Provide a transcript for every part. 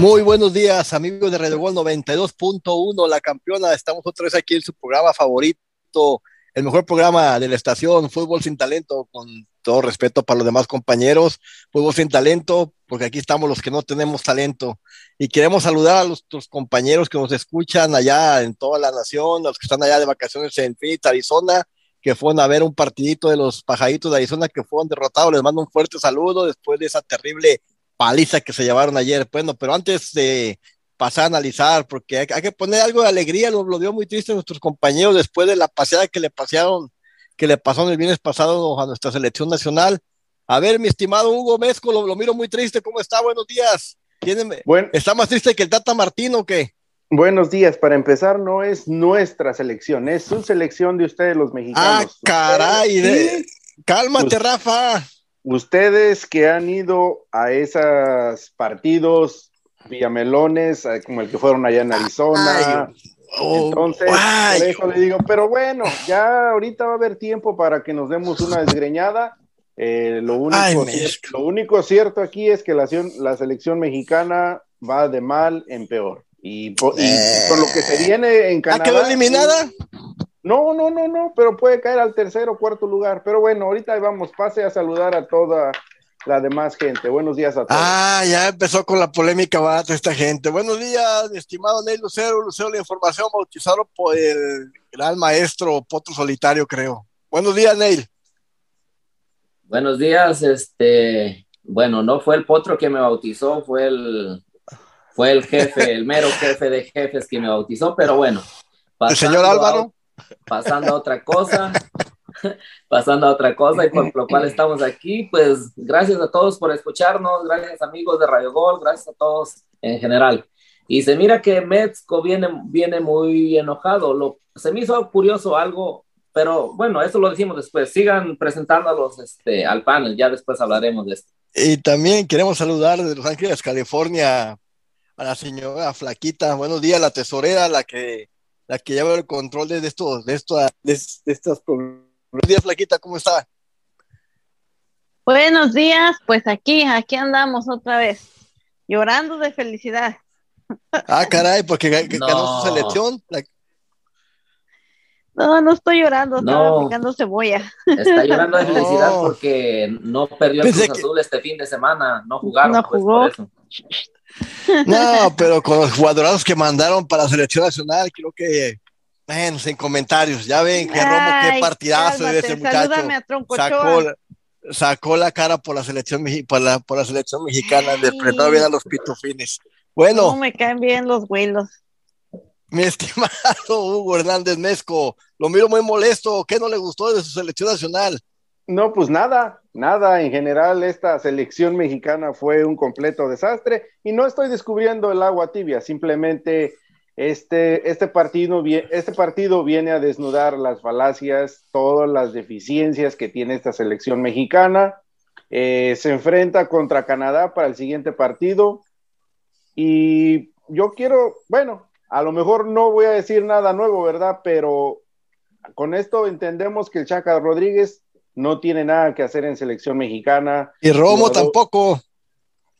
Muy buenos días, amigos de Radio Gol 92.1, la campeona. Estamos otra vez aquí en su programa favorito, el mejor programa de la estación, Fútbol sin Talento, con todo respeto para los demás compañeros, Fútbol sin Talento, porque aquí estamos los que no tenemos talento. Y queremos saludar a nuestros compañeros que nos escuchan allá en toda la nación, los que están allá de vacaciones en Phoenix, Arizona, que fueron a ver un partidito de los pajaritos de Arizona que fueron derrotados. Les mando un fuerte saludo después de esa terrible paliza que se llevaron ayer. Bueno, pero antes de pasar a analizar, porque hay, que poner algo de alegría, lo, lo, dio muy triste a nuestros compañeros después de la paseada que le pasearon, que le pasó el viernes pasado a nuestra selección nacional. A ver, mi estimado Hugo Mezco, lo, lo miro muy triste, ¿cómo está? Buenos días. Bueno, ¿Está más triste que el Tata Martín o qué? Buenos días. Para empezar, no es nuestra selección, es su selección de ustedes, los mexicanos. Ah, caray. Cálmate, Rafa ustedes que han ido a esos partidos Villamelones, eh, como el que fueron allá en Arizona. Oh, entonces, por le digo, pero bueno, ya ahorita va a haber tiempo para que nos demos una desgreñada. Eh, lo, único, lo único cierto aquí es que la, la, selección mexicana va de mal en peor. Y, por, lo que se viene en Canadá. ¿Ha quedado eliminada? No, no, no, no, pero puede caer al tercer o cuarto lugar. Pero bueno, ahorita vamos, pase a saludar a toda la demás gente. Buenos días a todos. Ah, ya empezó con la polémica barata esta gente. Buenos días, estimado Neil Lucero. Lucero, la información bautizado por el gran maestro Potro Solitario, creo. Buenos días, Neil. Buenos días, este, bueno, no fue el Potro que me bautizó, fue el, fue el jefe, el mero jefe de jefes que me bautizó, pero bueno. ¿El señor Álvaro? Pasando a otra cosa, pasando a otra cosa y por lo cual estamos aquí, pues gracias a todos por escucharnos, gracias amigos de Radio Gol, gracias a todos en general. Y se mira que Metzko viene, viene muy enojado, lo, se me hizo curioso algo, pero bueno, eso lo decimos después, sigan presentándolos este, al panel, ya después hablaremos de esto. Y también queremos saludar de Los Ángeles, California, a la señora Flaquita, buenos días, la tesorera, la que la que lleva el control de, estos, de, estos, de, estas Buenos días, Flaquita, ¿cómo está? Buenos días, pues aquí, aquí andamos otra vez, llorando de felicidad. Ah, caray, porque ganó su selección. No, no estoy llorando, estaba picando cebolla. Está llorando de felicidad porque no perdió el Cruz Azul este fin de semana, no jugaron. No pues, jugó. No, pero con los jugadores que mandaron para la selección nacional, creo que, bueno, sin comentarios, ya ven que Romo, qué partidazo de ese muchacho. Sacó, sacó, la cara por la selección, por la, por la selección mexicana, le prestó bien a los pitufines. Bueno. No me caen bien los vuelos. Mi estimado Hugo Hernández Mezco, lo miro muy molesto. ¿Qué no le gustó de su selección nacional? No, pues nada, nada. En general, esta selección mexicana fue un completo desastre y no estoy descubriendo el agua tibia, simplemente este, este, partido, este partido viene a desnudar las falacias, todas las deficiencias que tiene esta selección mexicana. Eh, se enfrenta contra Canadá para el siguiente partido y yo quiero, bueno, a lo mejor no voy a decir nada nuevo, ¿verdad? Pero con esto entendemos que el Chaca Rodríguez no tiene nada que hacer en selección mexicana. Y Romo tampoco.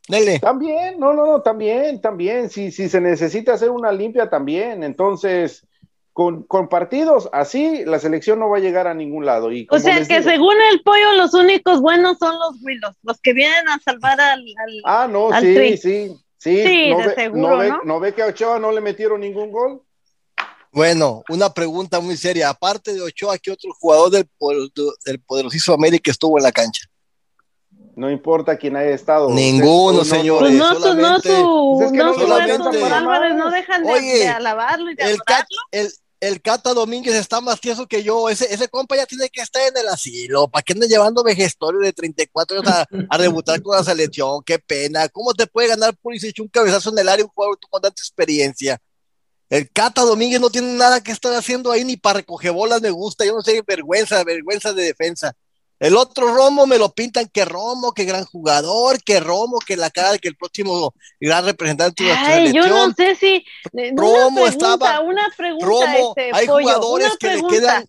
Dele. También, no, no, no, también, también. Si, si se necesita hacer una limpia, también. Entonces, con, partidos así, la selección no va a llegar a ningún lado. Y o sea, que según el pollo, los únicos buenos son los Willos, los que vienen a salvar al. ah, no, sí, sí, sí, no, ve, seguro, no, ¿no? ve que a Ochoa no le metieron ningún gol? Bueno, una pregunta muy seria. Aparte de Ochoa, ¿qué otro jugador del, del poderosísimo América estuvo en la cancha? No importa quién haya estado. Ninguno, señores. no, solamente, no, pues no, solamente, no dejan de, alabarlo y de el, el, el, Cata Domínguez está más tieso que yo. Ese, ese compa ya tiene que estar en el asilo. ¿Para qué anda llevando vejestorio de 34 años a, a debutar con la selección? Qué pena. ¿Cómo te puede ganar Pulisic un cabezazo en el área un jugador con tanta experiencia? El Cata Domínguez no tiene nada que estar haciendo ahí ni para recoger bolas, me gusta. Yo no sé, vergüenza, vergüenza de defensa. El otro Romo me lo pintan que Romo, que gran jugador, que Romo, que la cara, que el próximo gran representante de la Yo no sé si. Romo estaba. Una pregunta, Romo, este, hay jugadores que le quedan.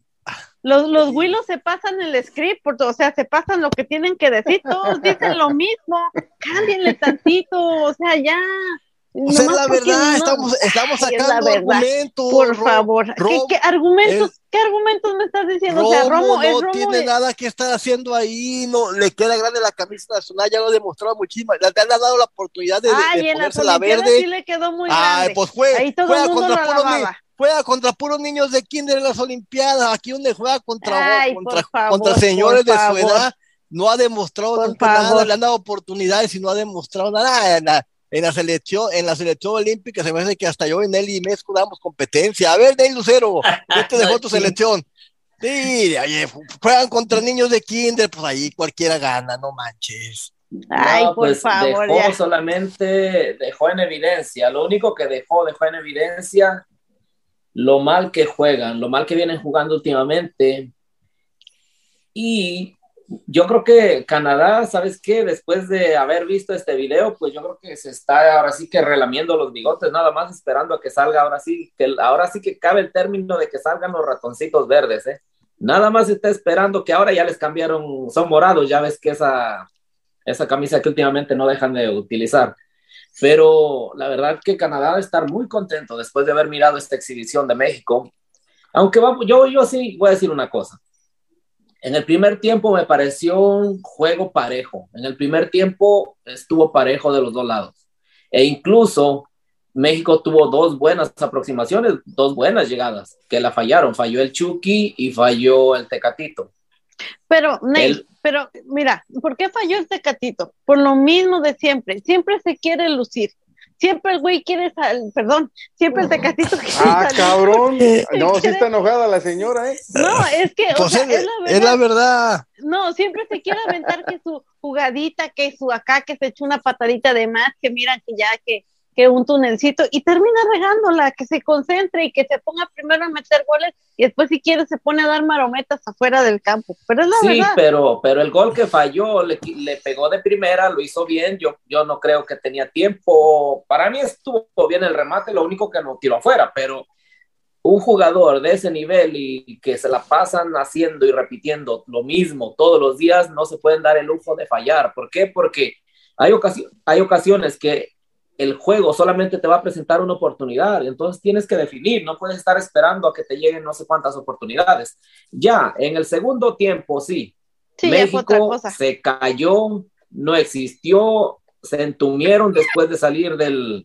Los, los Willows se pasan el script, o sea, se pasan lo que tienen que decir, todos dicen lo mismo, cámbienle tantito, o sea, ya. Pues es la verdad, estamos, estamos sacando argumentos. Por favor, ¿Qué, argumentos, ¿qué argumentos me estás diciendo? o sea, Romo, no tiene nada que estar haciendo ahí, no le queda grande la camisa nacional, ya lo ha demostrado muchísimo, le, han dado la oportunidad de, Ay, de ponerse la verde. Sí le quedó muy Ay, pues juega, ahí todo juega contra puros juega contra puros niños de kinder en las olimpiadas, aquí donde juega contra, contra, contra señores de su edad, no ha demostrado nada, le han dado oportunidades y no ha demostrado nada, nada en la selección, en la selección olímpica se me hace que hasta yo y Nelly y Mesco damos competencia. A ver, Nelly Lucero, ¿qué te dejó tu selección? Sí, oye, juegan contra niños de kinder, pues ahí cualquiera gana, no manches. Ay, por pues favor, dejó solamente, dejó en evidencia, lo único que dejó, dejó en evidencia lo mal que juegan, lo mal que vienen jugando últimamente y yo creo que Canadá, ¿sabes qué? Después de haber visto este video, pues yo creo que se está ahora sí que relamiendo los bigotes, nada más esperando a que salga, ahora sí, que ahora sí que cabe el término de que salgan los ratoncitos verdes, ¿eh? Nada más está esperando que ahora ya les cambiaron, son morados, ya ves que esa, esa camisa que últimamente no dejan de utilizar. Pero la verdad que Canadá debe estar muy contento después de haber mirado esta exhibición de México. Aunque va, yo, yo sí voy a decir una cosa en el primer tiempo me pareció un juego parejo. En el primer tiempo estuvo parejo de los dos lados. E incluso México tuvo dos buenas aproximaciones, dos buenas llegadas, que la fallaron. Falló el Chucky y falló el Tecatito. Pero, Ney, pero mira, ¿por qué falló el Tecatito? Por lo mismo de siempre. Siempre se quiere lucir siempre el güey quiere salir, perdón, siempre el tecatito quiere Ah, cabrón. No, sí está enojada la señora, ¿eh? No, es que, o pues sea, es, la verdad, es, la verdad, No, siempre se quiere aventar que su jugadita, que su acá, que se echó una patadita de más, que miran que ya, que que un tunelcito y termina regándola, que se concentre y que se ponga primero a meter goles y después si quiere se pone a dar marometas afuera del campo. Pero es la sí, pero, pero el gol que falló le, le, pegó de primera, lo hizo bien, yo, yo no creo que tenía tiempo, para mí estuvo bien el remate, lo único que no tiró afuera, pero un jugador de ese nivel y que se la pasan haciendo y repitiendo lo mismo todos los días, no se pueden dar el lujo de fallar. ¿Por qué? Porque hay, hay ocasiones que el juego solamente te va a presentar una oportunidad, entonces tienes que definir, no puedes estar esperando a que te lleguen no sé cuántas oportunidades. Ya, en el segundo tiempo, sí, México se cayó, no existió, se entumieron después de salir del,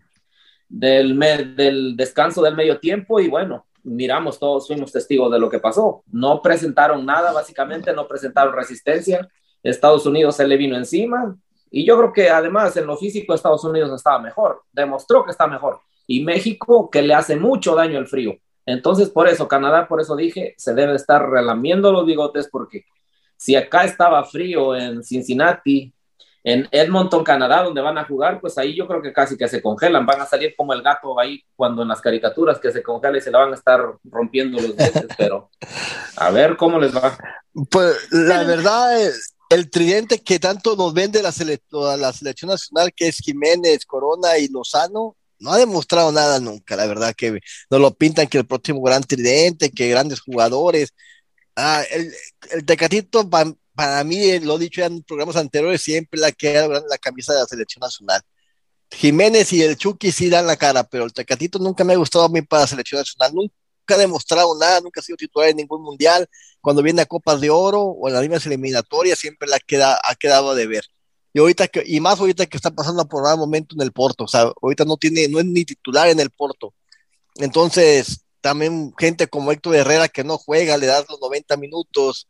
del, del descanso del medio tiempo y bueno, miramos, todos fuimos testigos de lo que pasó. No presentaron nada, básicamente, no presentaron resistencia. Estados Unidos se le vino encima, y yo creo que además en lo físico Estados Unidos estaba mejor, demostró que está mejor. Y México que le hace mucho daño el frío. Entonces, por eso, Canadá, por eso dije, se debe estar relamiendo los bigotes porque si acá estaba frío en Cincinnati, en Edmonton, Canadá, donde van a jugar, pues ahí yo creo que casi que se congelan, van a salir como el gato ahí cuando en las caricaturas que se congela y se la van a estar rompiendo los dientes, pero a ver cómo les va. Pues la verdad es el tridente que tanto nos vende la, la selección nacional, que es Jiménez, Corona y Lozano, no ha demostrado nada nunca, la verdad que nos lo pintan que el próximo gran tridente, que grandes jugadores. Ah, el, el Tecatito, para mí, lo he dicho en programas anteriores, siempre la que era la camisa de la selección nacional. Jiménez y el Chucky sí dan la cara, pero el Tecatito nunca me ha gustado a mí para la selección nacional, nunca ha demostrado nada, nunca ha sido titular en ningún mundial. Cuando viene a Copas de Oro o en las mismas eliminatorias, siempre la queda, ha quedado de ver. Y ahorita y más ahorita que está pasando por un momento en el Porto, o sea, ahorita no tiene, no es ni titular en el Porto. Entonces, también gente como Héctor Herrera que no juega, le das los 90 minutos.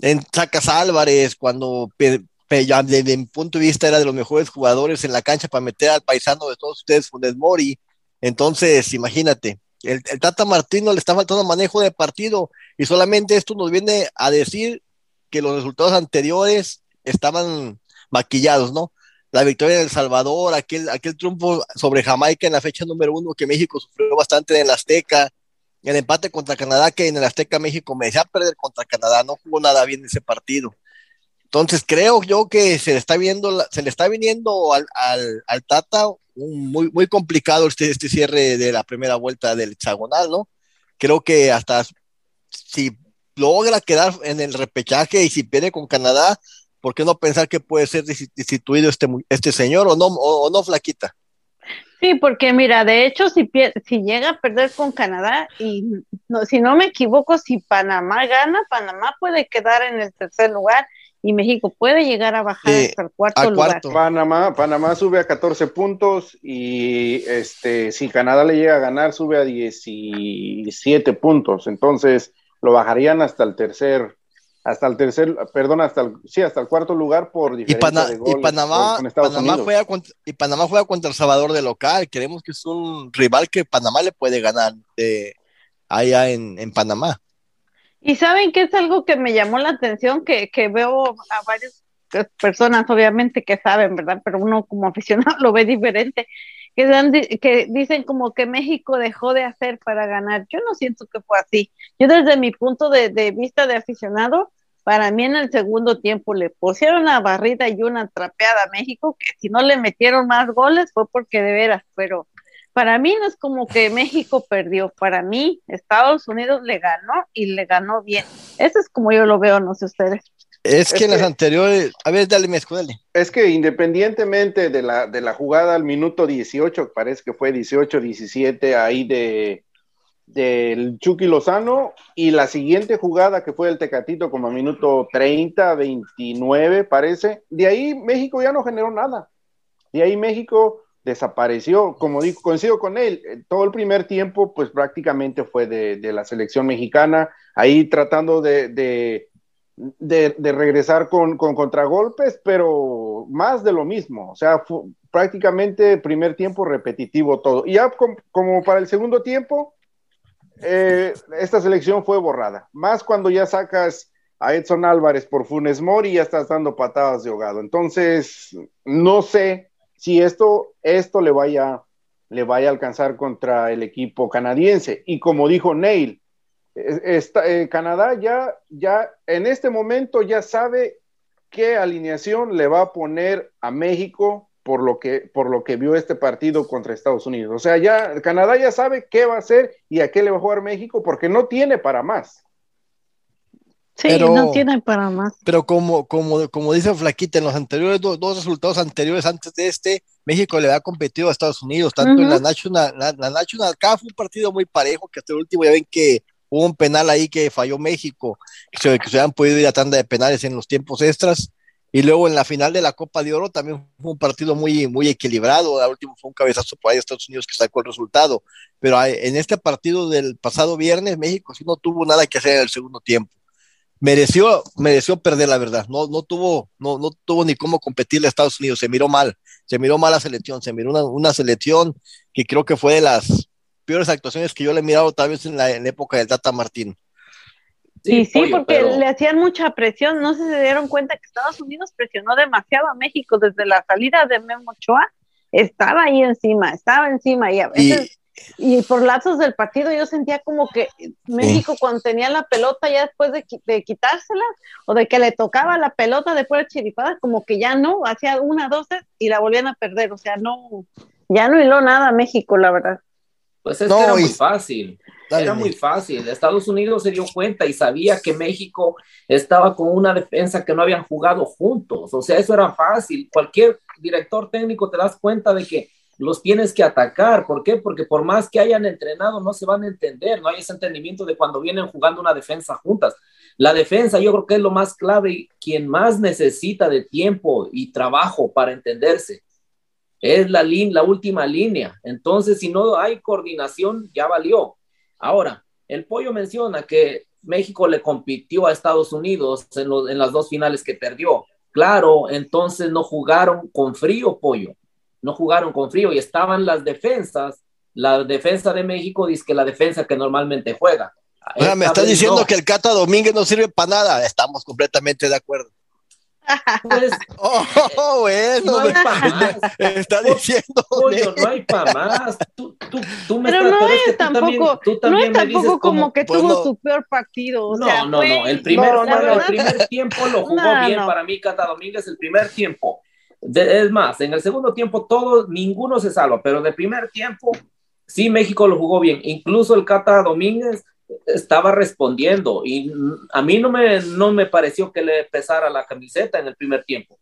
En sacas Álvarez, cuando mi punto de vista era de los mejores jugadores en la cancha para meter al paisano de todos ustedes, Funes Mori. Entonces, imagínate, el, Tata Martino le está faltando manejo de partido y solamente esto nos viene a decir que los resultados anteriores estaban maquillados, ¿no? La victoria en El Salvador, aquel, aquel triunfo sobre Jamaica en la fecha número uno que México sufrió bastante en el Azteca, el empate contra Canadá que en el Azteca México me decía perder contra Canadá, no jugó nada bien ese partido. Entonces creo yo que se le está viendo, se le está viniendo al, al, al Tata muy, muy complicado este, este cierre de la primera vuelta del hexagonal, ¿no? Creo que hasta si logra quedar en el repechaje y si pierde con Canadá, ¿por qué no pensar que puede ser destituido este, este señor o no, o, no, Flaquita? Sí, porque mira, de hecho, si, si llega a perder con Canadá, y no, si no me equivoco, si Panamá gana, Panamá puede quedar en el tercer lugar y México puede llegar a bajar hasta el cuarto lugar. Panamá, Panamá sube a 14 puntos y este, si Canadá le llega a ganar, sube a 17 puntos. Entonces lo bajarían hasta el tercer hasta el tercer, perdón, hasta el, sí, hasta el cuarto lugar por diferencia de goles y Panamá, Panamá juega contra, y Panamá juega contra El Salvador de local. Creemos que es un rival que Panamá le puede ganar eh, allá en, en, Panamá. Y saben que es algo que me llamó la atención, que, que veo a varias personas, obviamente, que saben, ¿verdad? Pero uno como aficionado lo ve diferente. Que, dan, que dicen como que México dejó de hacer para ganar. Yo no siento que fue así. Yo desde mi punto de, de vista de aficionado, para mí en el segundo tiempo le pusieron una barrida y una trapeada a México, que si no le metieron más goles fue porque de veras, pero para mí no es como que México perdió, para mí Estados Unidos le ganó y le ganó bien. Eso es como yo lo veo, no sé ustedes. Es que en las anteriores, a ver, dale, me dale. Es que independientemente de la, de la jugada al minuto 18, parece que fue 18, 17, ahí de, del Chucky Lozano y la siguiente jugada que fue el Tecatito como a minuto 30, 29 parece, de ahí México ya no generó nada. De ahí México desapareció, como digo, coincido con él, eh, todo el primer tiempo pues prácticamente fue de, la selección mexicana, ahí tratando de, de, de regresar con, con, contragolpes, pero más de lo mismo, o sea, prácticamente primer tiempo repetitivo todo. Y ya como para el segundo tiempo, eh, esta selección fue borrada. Más cuando ya sacas a Edson Álvarez por Funes Mori y ya estás dando patadas de ahogado. Entonces, no sé si esto, esto le vaya, le vaya a alcanzar contra el equipo canadiense. Y como dijo Neil, eh, Canadá ya, ya en este momento ya sabe qué alineación le va a poner a México por lo que, por lo que vio este partido contra Estados Unidos. O sea, ya Canadá ya sabe qué va a hacer y a qué le va a jugar México porque no tiene para más. Sí, no tiene para más. Pero como, como, como dice Flaquita, en los anteriores dos resultados anteriores antes de este, México le ha competido a Estados Unidos, tanto en la National, la, National Cup fue un partido muy parejo, que hasta el último ya ven que hubo un penal ahí que falló México, que se, que se han podido ir a tanda de penales en los tiempos extras, y luego en la final de la Copa de Oro también fue un partido muy, muy equilibrado. El último fue un cabezazo por ahí de Estados Unidos que sacó el resultado. Pero en este partido del pasado viernes, México sí no tuvo nada que hacer en el segundo tiempo. Mereció, mereció perder, la verdad. No, no, tuvo, no, no tuvo ni cómo competirle a Estados Unidos. Se miró mal. Se miró mal la selección. Se miró una, una selección que creo que fue de las peores actuaciones que yo le he mirado tal vez en la, en la época del Tata Martín. Sí, sí, porque le hacían mucha presión. No sé si se dieron cuenta que Estados Unidos presionó demasiado a México desde la salida de Memo Ochoa. Estaba ahí encima, estaba encima y a veces. Y, por lapsos del partido yo sentía como que México cuando tenía la pelota ya después de, de, quitársela o de que le tocaba la pelota después de chiripada, como que ya no, hacía una, dos y la volvían a perder, o sea, no, ya no hiló nada México, la verdad. Pues es que era muy fácil. Era muy fácil. Estados Unidos se dio cuenta y sabía que México estaba con una defensa que no habían jugado juntos. O sea, eso era fácil. Cualquier director técnico te das cuenta de que los tienes que atacar. ¿Por qué? Porque por más que hayan entrenado, no se van a entender. No hay ese entendimiento de cuando vienen jugando una defensa juntas. La defensa yo creo que es lo más clave y quien más necesita de tiempo y trabajo para entenderse es la, la última línea. Entonces, si no hay coordinación, ya valió. Ahora, el pollo menciona que México le compitió a Estados Unidos en, las dos finales que perdió. Claro, entonces no jugaron con frío, pollo. No jugaron con frío y estaban las defensas. La defensa de México dice que la defensa que normalmente juega. me está diciendo que el Cata Domínguez no sirve para nada. Estamos completamente de acuerdo. Pues, oh, bueno, no hay para más. Está diciendo. no hay para más. Tú, tú, tú me pero no es tampoco, tú también, no es tampoco como, que pues tuvo su peor partido. no, no, no. El primer, el primer tiempo lo jugó bien para mí, Cata Domínguez, el primer tiempo. Es más, en el segundo tiempo todos, ninguno se salva, pero de primer tiempo sí México lo jugó bien. Incluso el Cata Domínguez estaba respondiendo y a mí no me, no me pareció que le pesara la camiseta en el primer tiempo.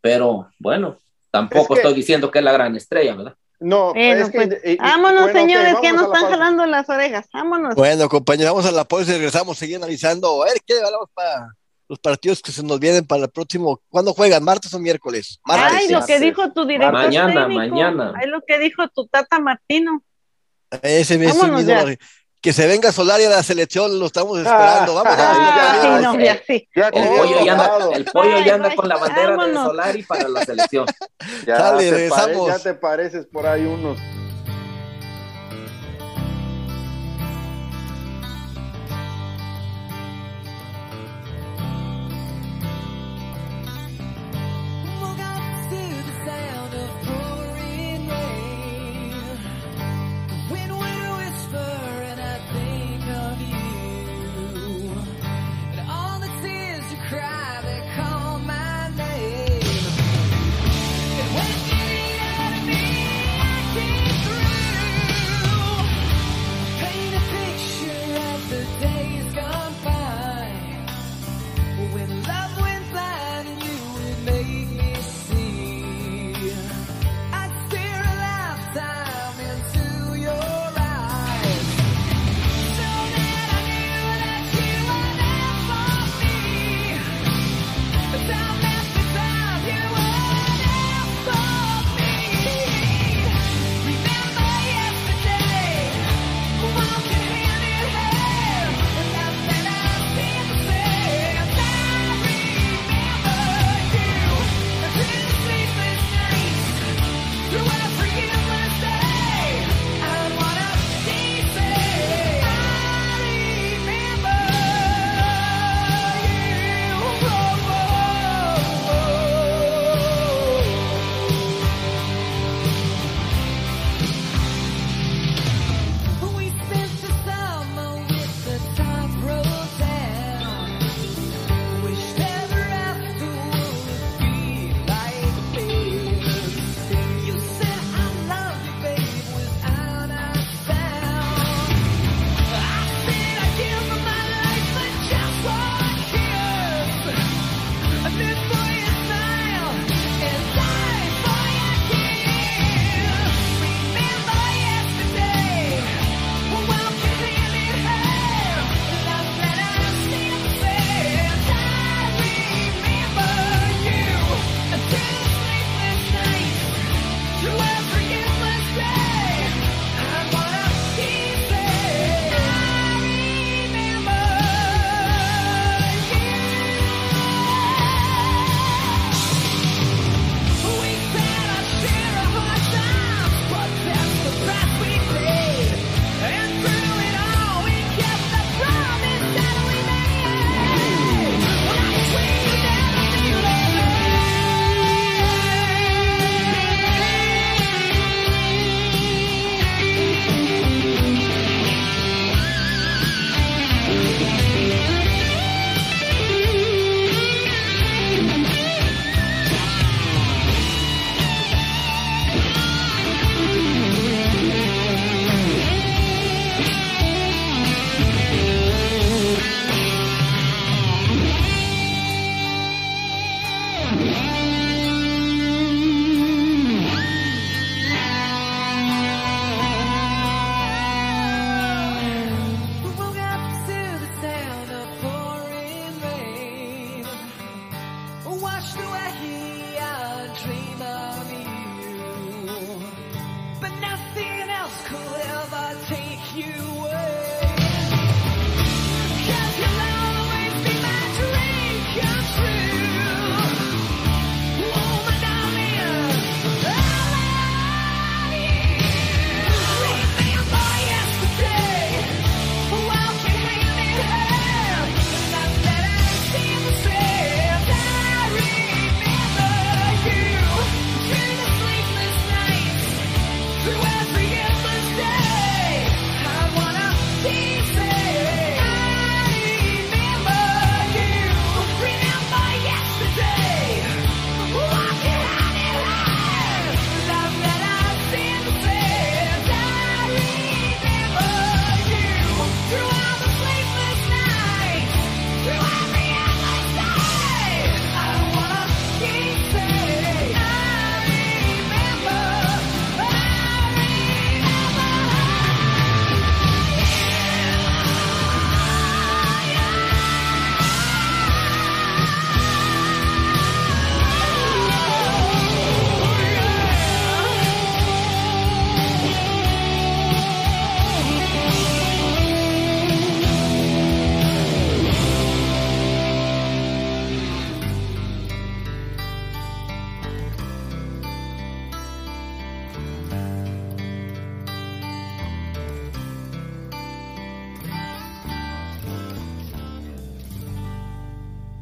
Pero bueno, tampoco estoy diciendo que es la gran estrella, ¿verdad? No, es que, pues, vámonos, señores, que nos están jalando las orejas. Vámonos. Bueno, compañeros, vamos a la pausa y regresamos, seguir analizando. A ver qué hablamos para los partidos que se nos vienen para el próximo. ¿Cuándo juegan? ¿Martes o miércoles? Ay, lo que dijo tu director. Mañana, mañana. Ay, lo que dijo tu tata Martino. Ese mismo, que se venga Solari a la selección, lo estamos esperando. Vamos, vamos. el, pollo ya anda, el pollo ya anda con la bandera de Solari para la selección. Ya, Dale, te ya te pareces por ahí unos.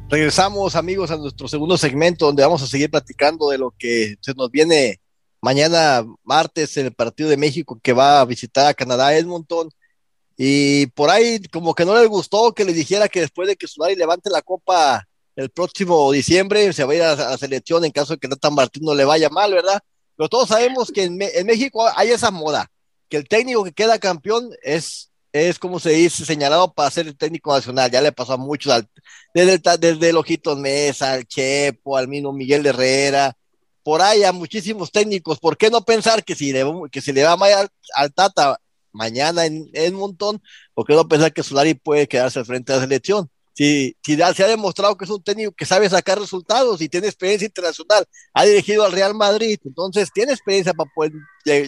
Regresamos, amigos, a nuestro segundo segmento donde vamos a seguir platicando de lo que se nos viene mañana martes en el partido de México que va a visitar a Canadá Edmonton. Y por ahí como que no les gustó que le dijera que después de que Solari levante la copa el próximo diciembre se va a ir a, la selección en caso de que Nata Martín no le vaya mal, ¿verdad? Pero todos sabemos que en, en México hay esa moda, que el técnico que queda campeón es es como se dice, señalado para ser el técnico nacional. Ya le pasó a muchos, desde, el, desde el Ojitos Mesa, al Chepo, al mismo Miguel Herrera, por ahí a muchísimos técnicos. ¿Por qué no pensar que si le, que le va mal al, Tata mañana en, en Montón, ¿por qué no pensar que Solari puede quedarse al frente de la selección? Si, si se ha demostrado que es un técnico que sabe sacar resultados y tiene experiencia internacional, ha dirigido al Real Madrid, entonces tiene experiencia para poder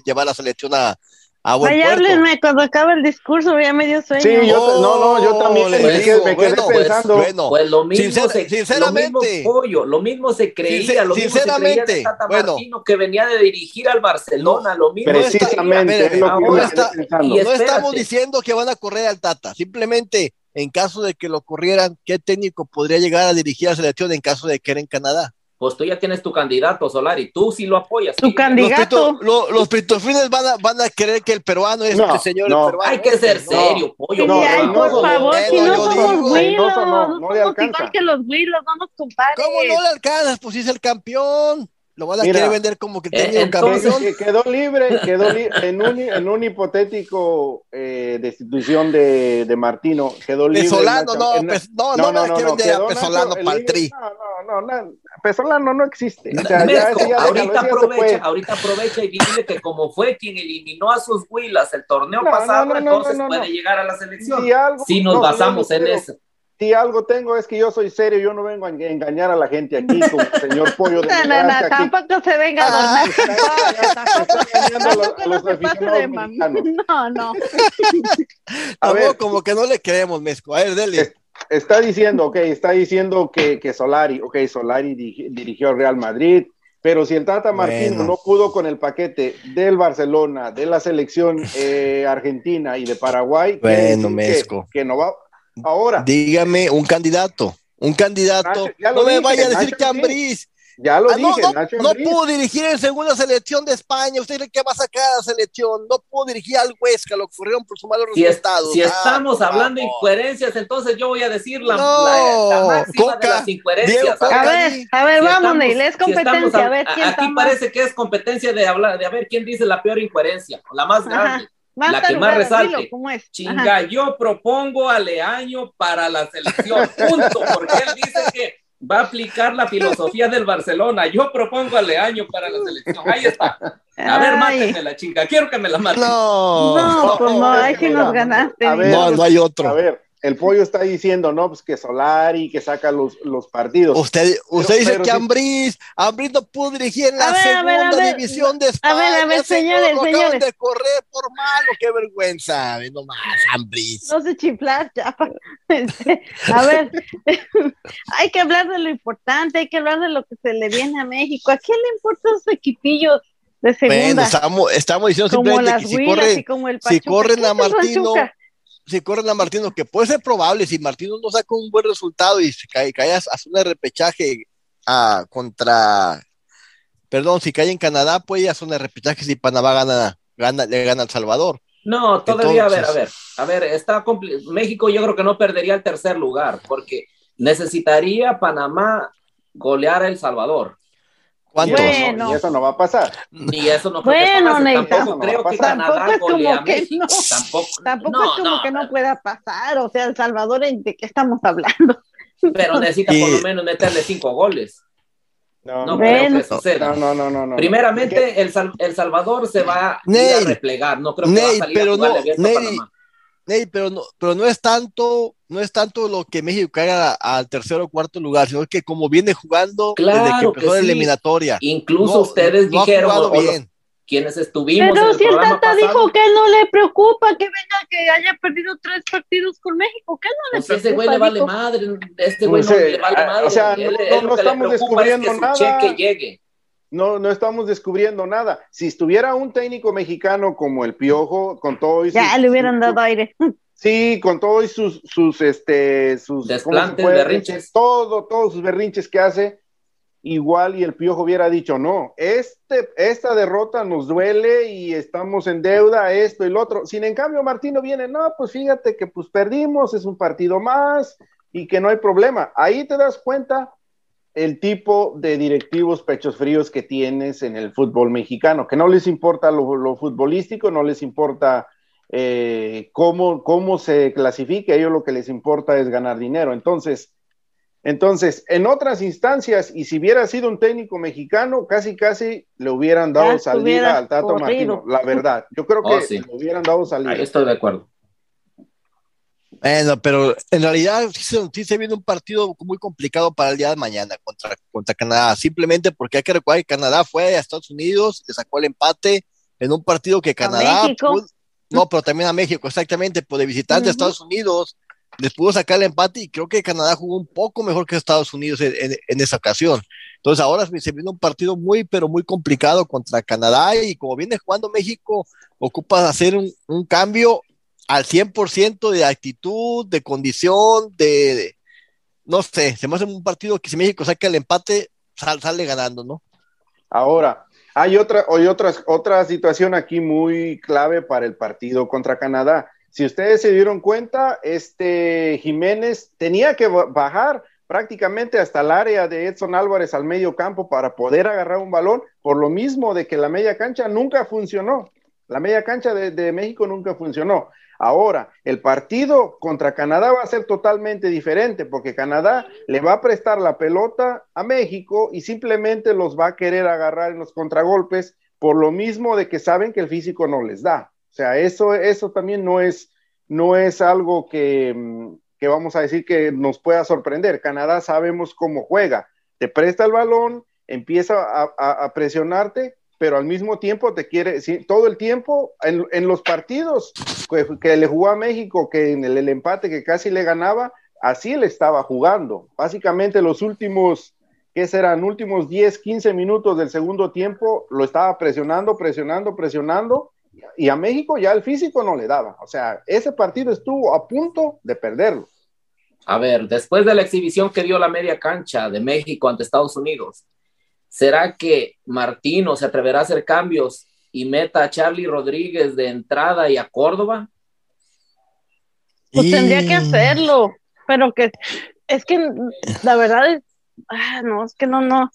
llevar la selección a, Ah, Vaya, háblenme cuando acabe el discurso, ya me dio sueño. Sí, yo, no, no, yo también me, quedé, me quedé pensando. Pues, pues lo mismo se, sinceramente, lo mismo, lo mismo se creía, lo mismo sinceramente, se creía de Tata bueno, Martino que venía de dirigir al Barcelona, lo mismo. Precisamente, no, no, está, no estamos diciendo que van a correr al Tata, simplemente en caso de que lo corrieran, ¿qué técnico podría llegar a dirigir a la selección en caso de que era en Canadá? Pues tú ya tienes tu candidato, Solari, tú sí lo apoyas. Tu candidato. Los, pitofines van a, van a creer que el peruano es este señor no. peruano. Hay que ser serio, pollo. No, ay, por favor, si no somos güilos, no, no, le alcanza. igual que los güilos, vamos compadres. ¿Cómo no le alcanzas? Pues si es el campeón. Lo van a querer vender como que eh, tenía un campeón. Quedó libre, quedó en, un, en un hipotético eh, destitución de, de Martino, quedó libre. Pesolano, no, no, no, no, no, no, vender a Pesolano para el tri. No, no, no, Pesolano no existe. O sea, ya, ya, ahorita, aprovecha, ahorita aprovecha y dile que como fue quien eliminó a sus huilas el torneo pasado, entonces puede llegar a la selección. Si, algo, si nos basamos en eso si algo tengo es que yo soy serio, yo no vengo a engañar a la gente aquí como el señor Pollo de No, no, no, tampoco se venga a No, no. A ver, como que no le creemos, Mezco. A ver, dele. Está diciendo, ok, está diciendo que, que Solari, ok, Solari dirigió al Real Madrid, pero si el Tata Martino no pudo con el paquete del Barcelona, de la selección eh, argentina y de Paraguay, bueno, Mezco. que no va, Ahora. Dígame un candidato. Un candidato. no me vaya a decir Cambrís. Ya lo ah, dije, no, pudo dirigir en segunda selección de España. ¿Usted cree que va a sacar a la selección? No pudo dirigir al Huesca, lo ocurrieron por su malos si resultados. si estamos hablando de incoherencias, entonces yo voy a decir la, la, máxima de las incoherencias. a ver, a ver, vamos, Neil, es competencia. a, ver, ¿quién aquí parece que es competencia de hablar, de a ver quién dice la peor incoherencia, la más grande la que más resalte. Chinga, yo propongo a Leaño para la selección, punto, porque él dice que va a aplicar la filosofía del Barcelona. Yo propongo a Leaño para la selección. Ahí está. A ver, mátenme la chinga. Quiero que me la maten. No, no, pues no, sí nos ganaste. no, no hay otro. A ver, el pollo está diciendo, no, pues que Solari, que saca los, los partidos. Usted, usted dice que Ambriz, Ambriz no pudo dirigir en la segunda división de España. A ver, a ver, señores, señores. de correr por malo, qué vergüenza. No más, Ambriz. No se chiflar ya. a ver, hay que hablar de lo importante, hay que hablar de lo que se le viene a México. ¿A quién le importan esos equipillos de segunda? Bueno, estamos, estamos diciendo simplemente que si, corre, si corren a Martino si corren a Martino, que puede ser probable, si Martino no saca un buen resultado y se cae, cae a un repechaje a, contra, perdón, si cae en Canadá, puede hacer un repechaje si Panamá gana, gana, le gana al Salvador. No, todavía, a ver, a ver, a ver, está México yo creo que no perdería el tercer lugar, porque necesitaría Panamá golear a El Salvador. ¿Cuántos? Bueno. Y eso no va a pasar. Ni eso no bueno, creo que Tampoco creo que Canadá es como que no, Tampoco, tampoco es como que no pueda pasar. O sea, El Salvador, ¿de qué estamos hablando? Pero necesita por lo menos meterle cinco goles. No, no creo que suceda. No, no, no, no. Primeramente, el, el, Salvador se va a, replegar. No creo que va a salir pero a no, Panamá pero no, pero no es tanto, no es tanto lo que México caiga al tercer o cuarto lugar, sino que como viene jugando desde que empezó la eliminatoria. Incluso ustedes dijeron bien. quienes estuvimos. Pero si el Tata dijo que no le preocupa que venga que haya perdido tres partidos con México, que no le pues Ese güey le vale madre, este güey no, le vale madre. O sea, no, no estamos descubriendo nada. cheque llegue no, no estamos descubriendo nada. Si estuviera un técnico mexicano como el Piojo, con todo Ya le hubieran dado aire. Sí, con todos sus, sus, este, sus desplantes, berrinches. Todo, todos sus berrinches que hace, igual y el Piojo hubiera dicho, no, este, esta derrota nos duele y estamos en deuda, esto y lo otro. Sin en cambio, Martino viene, no, pues fíjate que pues perdimos, es un partido más y que no hay problema. Ahí te das cuenta el tipo de directivos pechos fríos que tienes en el fútbol mexicano, que no les importa lo, futbolístico, no les importa eh, cómo, cómo se clasifique, a ellos lo que les importa es ganar dinero. Entonces, entonces, en otras instancias, y si hubiera sido un técnico mexicano, casi casi le hubieran dado salida al Tato Martino, la verdad. Yo creo que oh, le hubieran dado salida. Ahí estoy de acuerdo. Bueno, pero en realidad sí se, viene un partido muy complicado para el día de mañana contra, contra Canadá, simplemente porque hay que recordar que Canadá fue a Estados Unidos, le sacó el empate en un partido que Canadá, no, pero también a México, exactamente, pues de visitante a Estados Unidos, les pudo sacar el empate y creo que Canadá jugó un poco mejor que Estados Unidos en, esa ocasión. Entonces ahora se viene un partido muy, pero muy complicado contra Canadá y como viene jugando México, ocupa hacer un, un cambio al 100% de actitud, de condición, de, no sé, se me hace un partido que si México saca el empate, sale ganando, ¿no? Ahora, hay otra, hay otra, otra situación aquí muy clave para el partido contra Canadá. Si ustedes se dieron cuenta, este Jiménez tenía que bajar prácticamente hasta el área de Edson Álvarez al medio campo para poder agarrar un balón, por lo mismo de que la media cancha nunca funcionó. La media cancha de México nunca funcionó. Ahora, el partido contra Canadá va a ser totalmente diferente porque Canadá le va a prestar la pelota a México y simplemente los va a querer agarrar en los contragolpes por lo mismo de que saben que el físico no les da. O sea, eso, eso también no es, no es algo que, mm, que vamos a decir que nos pueda sorprender. Canadá sabemos cómo juega. Te presta el balón, empieza a, a presionarte pero al mismo tiempo te quiere, todo el tiempo, en, los partidos que, le jugó a México, que en el, empate que casi le ganaba, así le estaba jugando. Básicamente los últimos, ¿qué serán? Últimos 10, 15 minutos del segundo tiempo, lo estaba presionando, presionando, presionando, y a México ya el físico no le daba. O sea, ese partido estuvo a punto de perderlo. A ver, después de la exhibición que dio la media cancha de México ante Estados Unidos, ¿Será que Martino se atreverá a hacer cambios y meta a Charlie Rodríguez de entrada y a Córdoba? Pues tendría que hacerlo, pero que es que la verdad es, ah, no, es que no, no,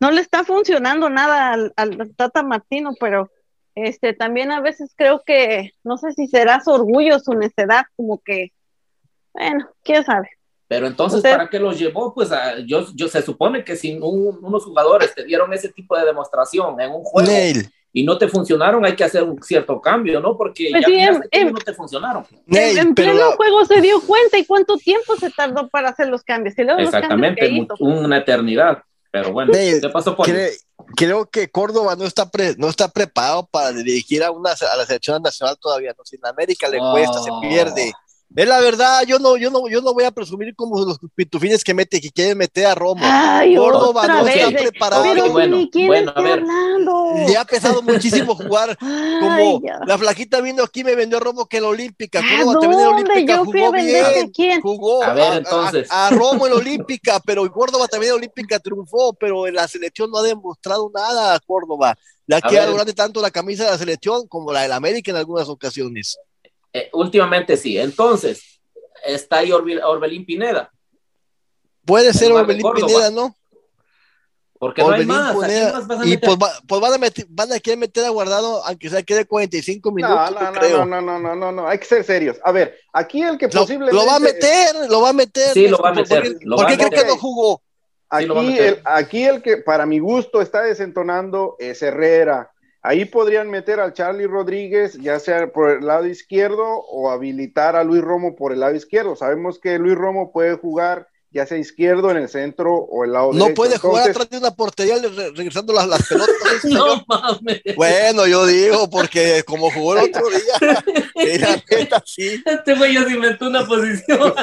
no le está funcionando nada al, al, Tata Martino, pero este también a veces creo que, no sé si será su orgullo, su necedad, como que, bueno, quién sabe. Pero entonces, ¿para qué los llevó? Pues yo, yo se supone que si unos jugadores te dieron ese tipo de demostración en un juego y no te funcionaron, hay que hacer un cierto cambio, ¿no? Porque pues ya, no te funcionaron. en pleno juego se dio cuenta y cuánto tiempo se tardó para hacer los cambios. Exactamente, una eternidad. Pero bueno, ¿qué pasó por Creo que Córdoba no está no está preparado para dirigir a una a la selección nacional todavía. No, si en América le cuesta, se pierde. Es la verdad, yo no, yo no, yo no voy a presumir como los pitufines que mete, que quieren meter a Romo. Ay, Córdoba no está preparado. Pero bueno, bueno, a ver. Le ha pesado muchísimo jugar como la flaquita vino aquí me vendió a Romo que la Olímpica. Córdoba también en la Olímpica jugó bien. ¿Quién? Jugó a, ver, entonces. A, Romo en la Olímpica, pero Córdoba también en la Olímpica triunfó, pero en la selección no ha demostrado nada a Córdoba. Le ha quedado grande tanto la camisa de la selección como la del América en algunas ocasiones. Eh, últimamente sí. Entonces, está ahí Orbelín Pineda. Puede ser Orbelín Pineda, ¿no? Porque no hay más. y pues, pues van, a meter, van a querer meter a guardado, aunque sea quede 45 minutos. No, no, no, no, no, no, no, hay que ser serios. A ver, aquí el que posiblemente. Lo va a meter, lo va a meter. Sí, lo va a meter. ¿Por qué, cree que no jugó? Aquí, el, aquí el que para mi gusto está desentonando es Herrera. Ahí podrían meter al Charlie Rodríguez, ya sea por el lado izquierdo o habilitar a Luis Romo por el lado izquierdo. Sabemos que Luis Romo puede jugar ya sea izquierdo en el centro o el lado no derecho. No puede jugar atrás de una portería regresando las, las pelotas. no mames. Bueno, yo digo, porque como jugó el otro día. Este güey ya se inventó una posición.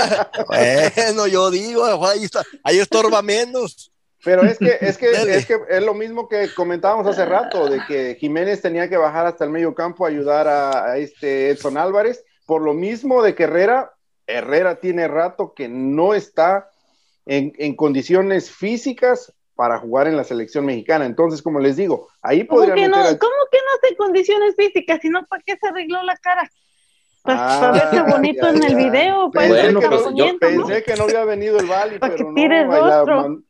bueno, yo digo, ahí, está, ahí estorba menos. Pero es que, es que, es que es lo mismo que comentábamos hace rato, de que Jiménez tenía que bajar hasta el medio campo a ayudar a, este Edson Álvarez, por lo mismo de que Herrera, Herrera tiene rato que no está en, en condiciones físicas para jugar en la selección mexicana. Entonces, como les digo, ahí ¿Cómo podrían que, no, meter a- ¿Cómo que no hace condiciones físicas? Si no, ¿para qué se arregló la cara? Para, Ah, para verse bonito ya, en el ya. video. Para Pensé, Bueno, que, pues, no, yo ¿no? pensé que no había venido el Bali, Para que pero no. tire el rostro. man-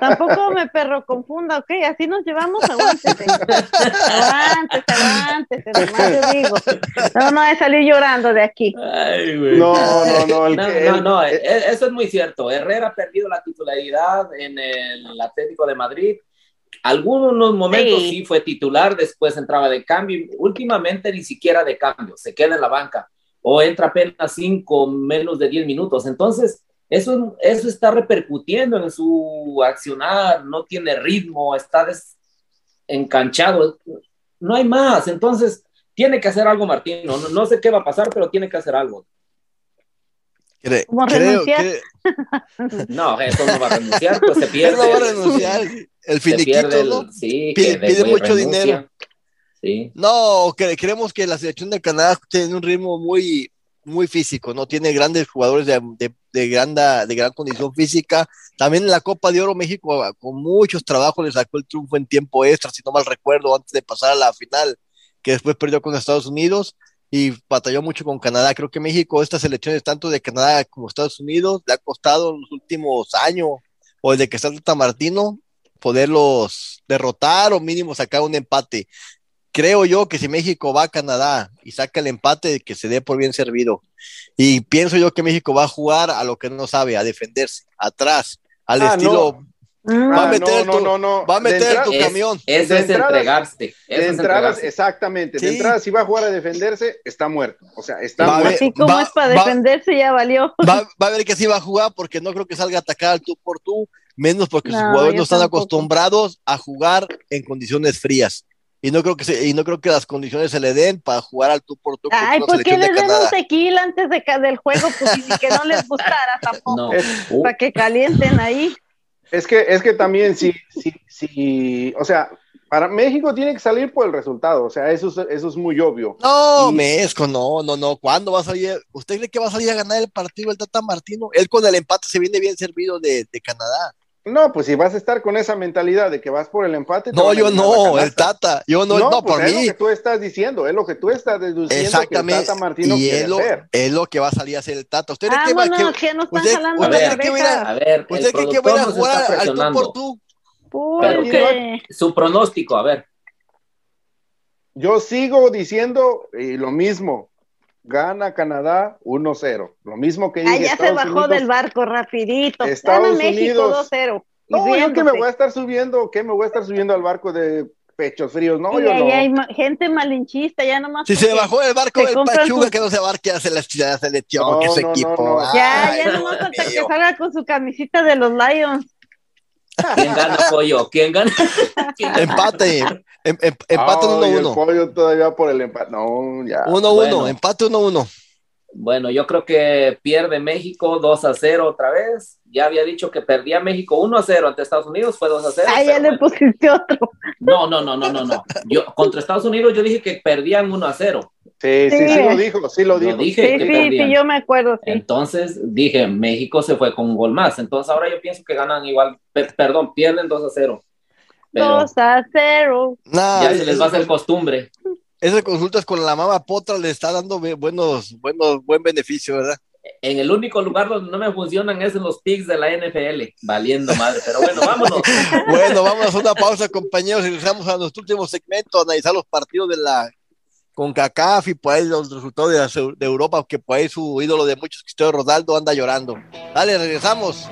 Tampoco me perro confunda, ok, así nos llevamos, aguántese. aguántese, aguántese, nomás yo digo. No, no, de salir llorando de aquí. Ay, güey. No, no, no, el No, que- no, el- no, eh, e- eso es muy cierto. Herrera ha perdido la titularidad en el Atlético de Madrid. Algunos momentos Sí. sí. fue titular, después entraba de cambio. Últimamente ni siquiera de cambio, se queda en la banca o entra apenas cinco, menos de 10 minutos. Entonces, eso, eso está repercutiendo en su accionar, no tiene ritmo, está desencanchado. No hay más. Entonces, tiene que hacer algo Martino. No, no sé qué va a pasar, pero tiene que hacer algo. Cre- Como creo renunciar. que No, eso no va a renunciar, pues se pierde. no va a renunciar. El finiquito, el- ¿no? sí, Pide- mucho renuncia. dinero. Sí. No, que creemos que la selección de Canadá tiene un ritmo muy, muy físico, ¿no? Tiene grandes jugadores de, de, gran, de gran condición física. También en la Copa de Oro México con muchos trabajos le sacó el triunfo en tiempo extra, si no mal recuerdo, antes de pasar a la final, que después perdió con Estados Unidos y batalló mucho con Canadá. Creo que México, estas selecciones tanto de Canadá como Estados Unidos, le ha costado en los últimos años, o desde que está Tata Martino, poderlos derrotar o mínimo sacar un empate creo yo que si México va a Canadá y saca el empate, que se dé por bien servido. Y pienso yo que México va a jugar a lo que no sabe, a defenderse, atrás, al Ah, estilo, Mm, Va a Ah, meter no, tu- no, no, no. va a De meter entrada- tu Es- camión. Eso De es entregarse. Eso De es entrada, entregarse. exactamente. De Sí. entrada, si va a jugar a defenderse, está muerto. O sea, está Va muerto. Así como va- es para va- defenderse, ya valió. Va, va a ver que sí va a jugar porque no creo que salga a atacar al tú por tú, menos porque sus No, jugadores no están tampoco. acostumbrados a jugar en condiciones frías. Y no creo que se- y no creo que las condiciones se le den para jugar al tú por tú Ay, ¿por qué selección de les den un tequila antes de del juego? Pues y que no les gustara tampoco. No. Es- Uh, Para que calienten ahí. Es que, es que también si, si, si, o sea, para México tiene que salir por el resultado, o sea, eso es, eso es muy obvio. No, Y- Mesco, no, no, no. ¿Cuándo va a salir? ¿Usted cree que va a salir a ganar el partido el Tata Martino? Él con el empate se viene bien servido de, de Canadá. No, pues si vas a estar con esa mentalidad de que vas por el empate. te No, yo no, el. Tata. Yo no, no, pues por es mí. lo que tú estás diciendo, es lo que tú estás deduciendo que el Exactamente. Tata Martino Y quiere es lo, hacer. es lo que va a salir a hacer el Tata. ¿Usted que va Vámonos, que, que nos están usted- jalando usted la que a a- ver, ¿Usted cree que va a jugar al tú por tú? Porque Su pronóstico, a ver. Yo sigo diciendo eh, lo mismo. Gana Canadá 1-0. Lo mismo que Ah, dije. ya se bajó Unidos- del barco rapidito. Estados Gana México Unidos. 2-0. y No, yo que me voy a estar subiendo, que me voy a estar subiendo al barco de pechos fríos. No, y yo ahí no. hay ma- gente malinchista, ya nomás. Si se bajó del barco del Pachuca, que no se abarque a la selección, No, que no, no, equipo. no. Ya, Ay, ya nomás hasta que salga con su camisita de los Lions. ¿Quién gana, pollo? ¿Quién gana? ¿Quién gana? Empate, em- em- empate Ay, el 1-1. pollo todavía por el empate. No, ya. 1-1, Bueno. empate 1-1. Bueno, yo creo que pierde México 2 a 0 otra vez. Ya había dicho que perdía México 1 a 0 ante Estados Unidos, fue 2 a 0. Ah, ya le bueno. pusiste otro. No, no, no, no, no, no. Yo contra Estados Unidos yo dije que perdían 1 a 0. Sí, sí, sí, Sí. lo dijo, sí lo dijo. dije Sí, que sí, perdían. sí, yo me acuerdo, sí. Entonces dije, México se fue con un gol más. Entonces ahora yo pienso que ganan igual, pe- perdón, pierden 2 a 0. Pero 2 a 0. Nah, ya se les va a hacer costumbre. esas consultas con la mamá Potra le está dando buenos, buenos, buen beneficio, ¿verdad? En el único lugar donde no me funcionan es en los picks de la NFL. Valiendo madre. Pero bueno, vámonos. Bueno, vamos a una pausa, compañeros, y regresamos a nuestro último segmento, a analizar los partidos de la CONCACAF y por ahí los resultados de, la- de Europa, que por ahí su ídolo de muchos, Cristiano Ronaldo, anda llorando. Dale, regresamos.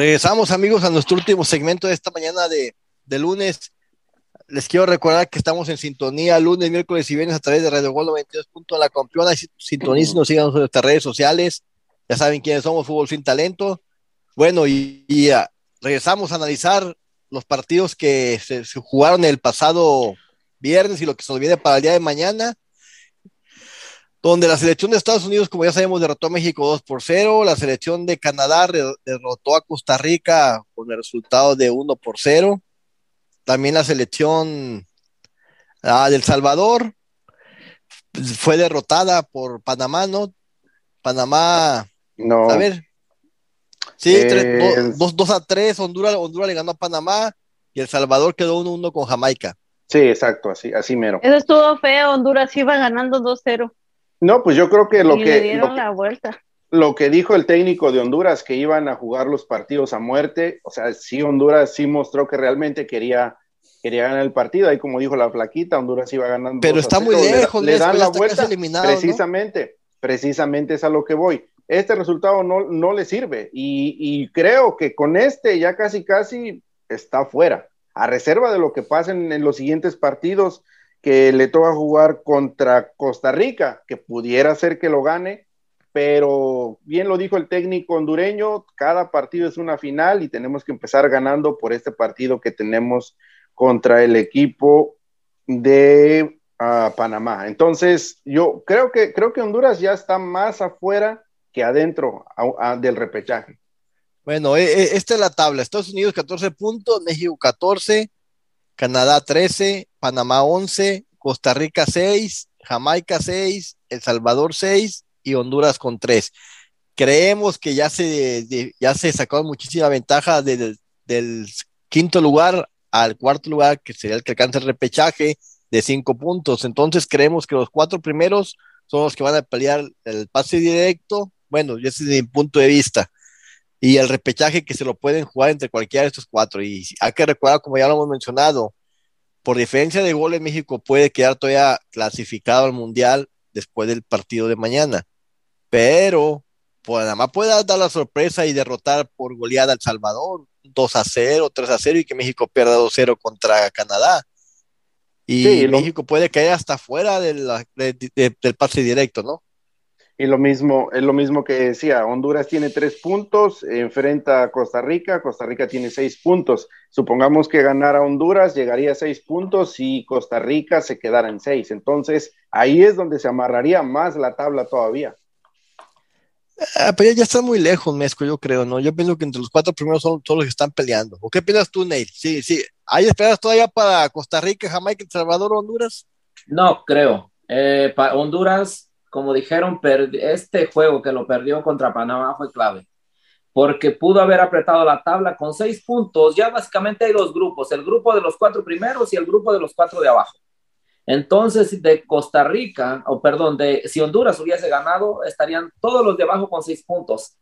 Regresamos amigos a nuestro último segmento de esta mañana de, lunes. Les quiero recordar que estamos en sintonía lunes, miércoles y viernes a través de Radio Gol 92. La campeona. Sintonícenos, síganos en nuestras redes sociales. Ya saben quiénes somos, Fútbol Sin Talento. Bueno, y, ah, regresamos a analizar los partidos que se, se, jugaron el pasado viernes y lo que se nos viene para el día de mañana donde la selección de Estados Unidos, como ya sabemos, derrotó a México 2 por 0, la selección de Canadá derrotó a Costa Rica con el resultado de 1 por 0, también la selección ah, del Salvador fue derrotada por Panamá, ¿no? Panamá, no. a ver, sí, 2 a 3, Honduras, Honduras le ganó a Panamá y El Salvador quedó 1-1 con Jamaica. Sí, exacto, así, así mero. Eso estuvo feo, Honduras iba ganando 2-0. No, pues yo creo que lo que. lo, la vuelta. Lo que dijo el técnico de Honduras, que iban a jugar los partidos a muerte, o sea, sí, Honduras sí mostró que realmente quería, quería ganar el partido. Ahí, como dijo la flaquita, Honduras iba ganando. Pero está muy lejos, le, dan la vuelta. precisamente, precisamente es a lo que voy. Este resultado no, no le sirve y, y creo que con este ya casi, casi está fuera. A reserva de lo que pase en los siguientes partidos, que le toca jugar contra Costa Rica, que pudiera ser que lo gane, pero bien lo dijo el técnico hondureño, cada partido es una final y tenemos que empezar ganando por este partido que tenemos contra el equipo de ah, Panamá. Entonces, yo creo que, creo que Honduras ya está más afuera que adentro del repechaje. Bueno, e, e, esta es la tabla. Estados Unidos 14 puntos, México 14, Canadá 13, Panamá 11, Costa Rica 6, Jamaica 6, El Salvador 6 y Honduras con 3. Creemos que ya se, ya se sacó muchísima ventaja del, quinto lugar al cuarto lugar, que sería el que alcanza el repechaje de 5 puntos. Entonces creemos que los cuatro primeros son los que van a pelear el pase directo. Bueno, ese es mi punto de vista y el repechaje que se lo pueden jugar entre cualquiera de estos cuatro. Y hay que recordar, como ya lo hemos mencionado, por diferencia de goles, México puede quedar todavía clasificado al Mundial después del partido de mañana. Pero pues, nada más puede dar la sorpresa y derrotar por goleada al Salvador, 2 a 0, 3 a 0 y que México pierda 2 a 0 contra Canadá. Y México puede caer hasta fuera del pase directo, ¿no? Y lo mismo, es lo mismo que decía, Honduras tiene tres puntos, enfrenta a Costa Rica, Costa Rica tiene seis puntos. Supongamos que ganara Honduras, llegaría a seis puntos y Costa Rica se quedara en seis. Entonces, ahí es donde se amarraría más la tabla todavía. Ah, pero ya está muy lejos, Mesco, yo creo, ¿no? Yo pienso que entre los cuatro primeros son, los que están peleando. ¿O qué piensas tú, Neil? Sí, sí. ¿Hay esperas todavía para Costa Rica, Jamaica, El Salvador o Honduras? No, creo. Eh, para Honduras como dijeron, este juego que lo perdió contra Panamá fue clave, porque pudo haber apretado la tabla con seis puntos. Ya básicamente hay dos grupos, el grupo de los cuatro primeros y el grupo de los cuatro de abajo. Entonces, de Costa Rica, o perdón, de si Honduras hubiese ganado, estarían todos los de abajo con seis puntos.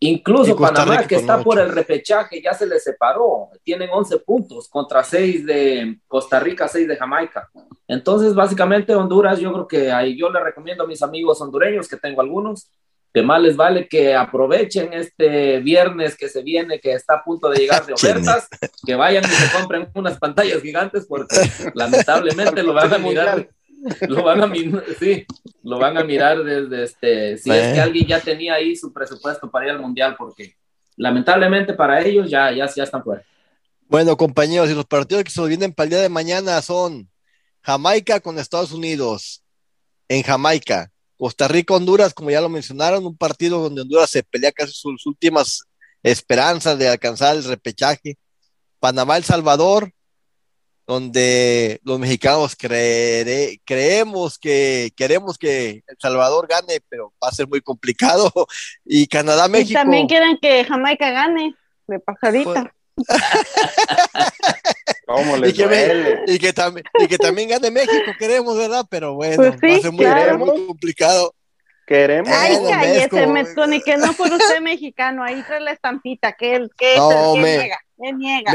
Incluso Panamá, que está por el repechaje, ya se le separó. Tienen 11 puntos contra 6 de Costa Rica, 6 de Jamaica. Entonces, básicamente, Honduras, yo creo que ahí yo le recomiendo a mis amigos hondureños, que tengo algunos, que más les vale que aprovechen este viernes que se viene, que está a punto de llegar de ofertas, que vayan y se compren unas pantallas gigantes, porque lamentablemente lo van a mirar lo van a sí, lo van a mirar desde este, si es que alguien ya tenía ahí su presupuesto para ir al mundial, porque lamentablemente para ellos ya, ya, ya están fuera. Bueno, compañeros, y los partidos que se vienen para el día de mañana son Jamaica con Estados Unidos, en Jamaica, Costa Rica, Honduras, como ya lo mencionaron, un partido donde Honduras se pelea casi sus últimas esperanzas de alcanzar el repechaje. Panamá, El Salvador, donde los mexicanos creemos que queremos que El Salvador gane, pero va a ser muy complicado. Y Canadá, México. Y también quieren que Jamaica gane, de pajarita. ¿Cómo y, que y, que y, que también gane México, queremos, ¿verdad? Pero bueno, pues va a ser muy, complicado. Queremos. Ay, cállese, Mezconi, que no por usted mexicano, ahí trae la estampita, que él, que, no, me, niega, él niega.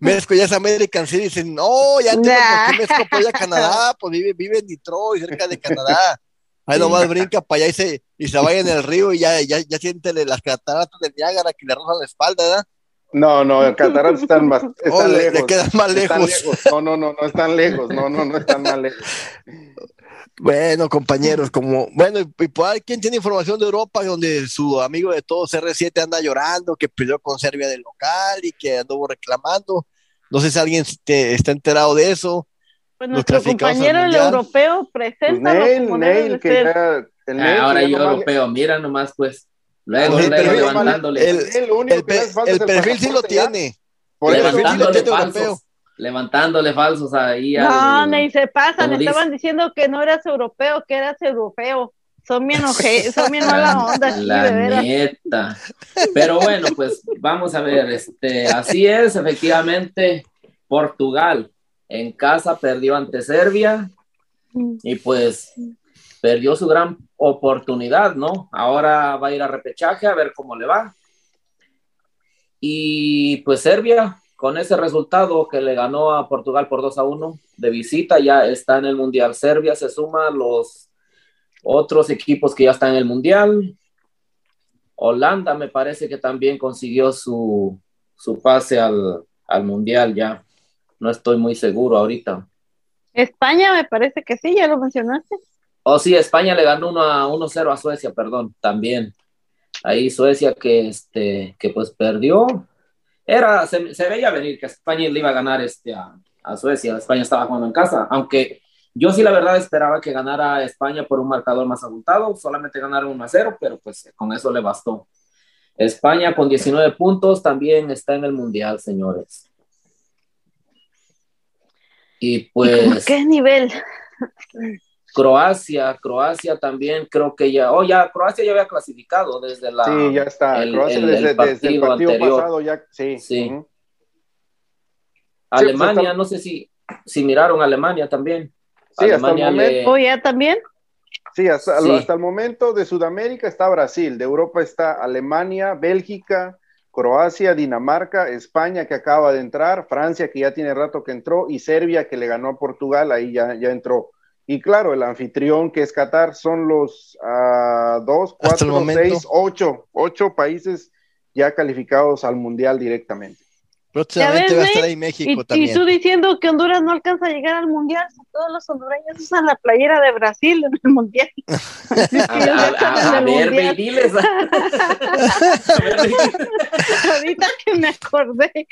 México ya es American City, dicen, no, ya entiendo por qué México apoya a Canadá, pues vive, vive en Detroit, cerca de Canadá. Ahí nomás brinca para allá y se, y se vaya en el río y ya, ya, ya siente las cataratas de Niágara que le rozan la espalda, ¿verdad? No, no, las cataratas están más están oh, lejos. Le quedan más lejos. No, no, no, no están lejos, no, no, no están más lejos. Bueno, compañeros, como, bueno, y por ahí, ¿quién tiene información de Europa donde su amigo de todos R7 anda llorando, que perdió con Serbia del local y que anduvo reclamando? No sé si alguien está enterado de eso. Pues nuestro compañero el europeo presenta pues que era, el ah, ahora yo europeo, mira nomás pues. Luego, el perfil, levantándole. El, el, perfil sí lo tiene. falsos. Levantándole falsos ahí. No, ni se pasan. Estaban diciendo que no eras europeo, que eras europeo. Son bien, son bien mala onda. la neta. Pero bueno, pues vamos a ver. Este, así es, efectivamente, Portugal en casa perdió ante Serbia y pues perdió su gran oportunidad, ¿no? Ahora va a ir a repechaje a ver cómo le va. Y pues Serbia, con ese resultado que le ganó a Portugal por 2 a 1 de visita, ya está en el Mundial. Serbia se suma a los otros equipos que ya están en el Mundial. Holanda me parece que también consiguió su, pase al, Mundial ya. No estoy muy seguro ahorita. España me parece que sí, ya lo mencionaste. Oh, sí, España le ganó 1 a 1-0 a Suecia, perdón, también. Ahí Suecia que este que pues perdió. Era se, veía venir que España le iba a ganar este a, a Suecia. España estaba jugando en casa, aunque Yo sí, la verdad, esperaba que ganara España por un marcador más abultado, solamente ganaron 1 a 0, pero pues con eso le bastó. España con 19 puntos también está en el Mundial, señores. Y pues... ¿Qué nivel? Croacia, Croacia también creo que ya, oh ya, Croacia ya había clasificado desde la... Sí, ya está. el- Croacia el- desde, el desde el partido anterior. pasado ya, sí. Sí. ujú. Alemania, está- no sé si, si miraron Alemania también. Sí, hasta el Alemania le- momento. ¿O ya también? Sí, hasta, Sí. hasta el momento de Sudamérica está Brasil, de Europa está Alemania, Bélgica, Croacia, Dinamarca, España que acaba de entrar, Francia que ya tiene rato que entró y Serbia que le ganó a Portugal, ahí ya, ya entró. Y claro, el anfitrión que es Qatar son los ah, dos, cuatro, seis, ocho, ocho países ya calificados al Mundial directamente. Próximamente ves, va a estar ahí Y, México y también. tú diciendo que Honduras no alcanza a llegar al mundial, si todos los hondureños usan la playera de Brasil en el mundial. A, a- a- a ver, ve y diles. A ver, ve- Ahorita que me acordé.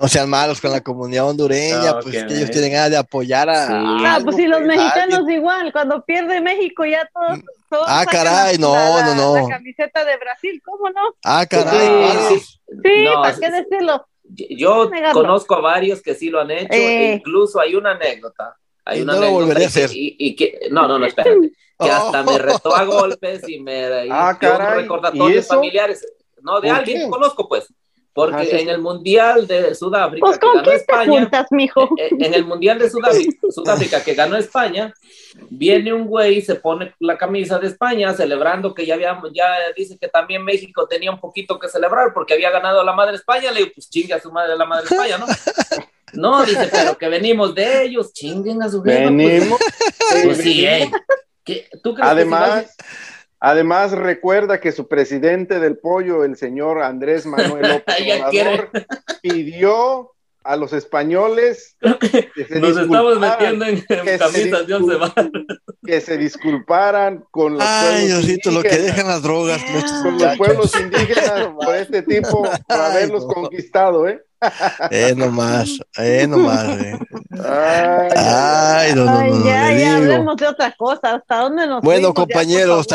No sean malos con la comunidad hondureña, No, pues que que ellos tienen ganas de apoyar a. Sí. a Ah, pues si los a mexicanos alguien. igual, cuando pierde México ya todos. todos Ah, caray, la- no, la- no, no. La camiseta de Brasil, ¿cómo no? Ah, caray. Sí, varios. Sí, No, ¿para sí, qué sí. decirlo? Yo Negarlo. conozco a varios que sí lo han hecho, Eh. e incluso hay una anécdota. Hay Y una no lo anécdota volveré a y que- hacer. Y, y que, no, no, no, espérate. Que hasta me Oh. retó a golpes y me y Ah, caray, ¿y recordatorios eso? familiares. No, de ¿Por alguien que conozco, pues. Porque Ajá, sí, en sí. el Mundial de Sudáfrica, Pues que con ganó quién te España, juntas, mijo. eh, en el Mundial de Sudáfrica, Sudáfrica que ganó España, viene un güey, se pone la camisa de España celebrando que ya había, ya dice que también México tenía un poquito que celebrar porque había ganado la madre España, le digo, pues chingue a su madre la madre España, ¿no? No, dice, pero que venimos de ellos, chinguen a su pues, Venimos. pues sí, ey. ¿Qué- ¿Tú crees que si Además, recuerda que su presidente del pollo, el señor Andrés Manuel López Obrador, pidió a los españoles que se nos estamos disculparan, metiendo en, en que se camisas de once disculpen. varas? que se disculparan con los Ay, pueblos Diosito, lo que indígenas, dejan las drogas. Con los pueblos indígenas por este tipo, por Ay, haberlos no. conquistado, ¿eh? Eh, nomás, eh, nomás. eh. Ay, Ay, no, no, no, no, ya, ya digo. hablemos de otra cosa. ¿Hasta dónde nos Bueno? Ya, compañeros,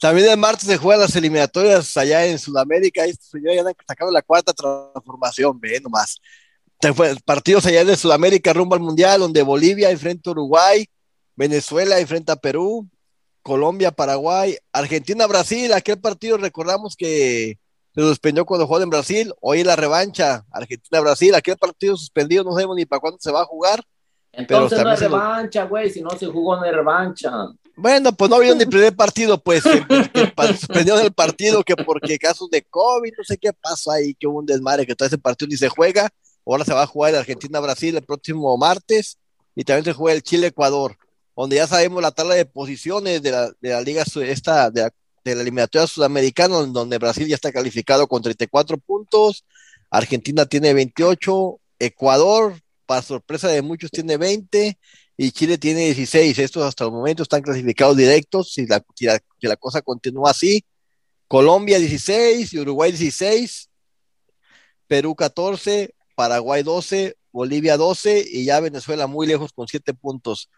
también el martes se juegan las eliminatorias allá en Sudamérica. Estos señores ya han sacado la cuarta transformación, ve nomás. Partidos allá de Sudamérica rumbo al Mundial, donde Bolivia enfrenta a Uruguay, Venezuela enfrenta a Perú, Colombia, Paraguay, Argentina, Brasil. Aquel partido recordamos que se suspendió cuando jugó en Brasil. Hoy la revancha, Argentina-Brasil. Aquel partido suspendido, no sabemos ni para cuándo se va a jugar. Entonces no es revancha, güey, si no se jugó no es revancha. Bueno, pues no había ni primer partido, pues, que, que suspendieron el partido que porque casos de COVID, no sé qué pasó ahí, que hubo un desmadre, que todo ese partido ni se juega. Ahora se va a jugar el Argentina-Brasil el próximo martes y también se juega el Chile-Ecuador, donde ya sabemos la tabla de posiciones de la, de la liga esta, de la, de la eliminatoria sudamericana, donde Brasil ya está calificado con 34 puntos, Argentina tiene 28, Ecuador, para sorpresa de muchos, tiene 20 y Chile tiene 16. Estos hasta el momento están clasificados directos. Si la, si la, cosa continúa así, Colombia 16 y Uruguay 16, Perú 14, Paraguay 12, Bolivia 12 y ya Venezuela muy lejos con 7 puntos.